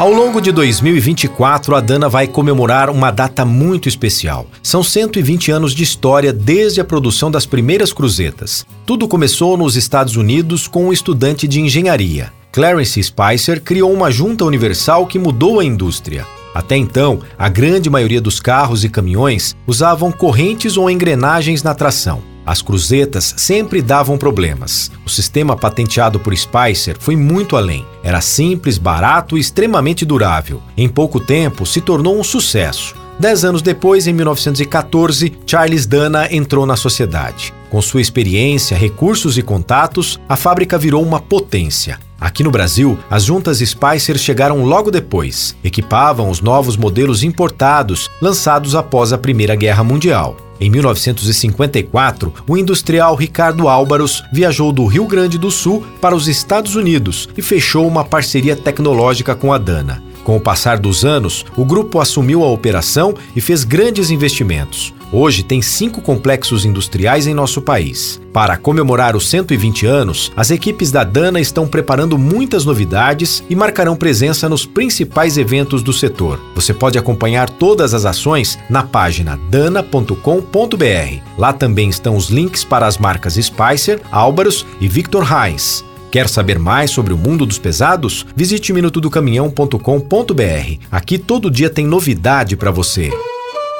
Ao longo de 2024, a Dana vai comemorar uma data muito especial. São 120 anos de história desde a produção das primeiras cruzetas. Tudo começou nos Estados Unidos com um estudante de engenharia. Clarence Spicer criou uma junta universal que mudou a indústria. Até então, a grande maioria dos carros e caminhões usavam correntes ou engrenagens na tração. As cruzetas sempre davam problemas. O sistema patenteado por Spicer foi muito além. Era simples, barato e extremamente durável. Em pouco tempo, se tornou um sucesso. Dez anos depois, em 1914, Charles Dana entrou na sociedade. Com sua experiência, recursos e contatos, a fábrica virou uma potência. Aqui no Brasil, as juntas Spicer chegaram logo depois. Equipavam os novos modelos importados, lançados após a Primeira Guerra Mundial. Em 1954, o industrial Ricardo Álvaros viajou do Rio Grande do Sul para os Estados Unidos e fechou uma parceria tecnológica com a Dana. Com o passar dos anos, o grupo assumiu a operação e fez grandes investimentos. Hoje tem cinco complexos industriais em nosso país. Para comemorar os 120 anos, as equipes da Dana estão preparando muitas novidades e marcarão presença nos principais eventos do setor. Você pode acompanhar todas as ações na página dana.com.br. Lá também estão os links para as marcas Spicer, Álvaros e Victor Heinz. Quer saber mais sobre o mundo dos pesados? Visite minutodocaminhão.com.br. Aqui todo dia tem novidade para você.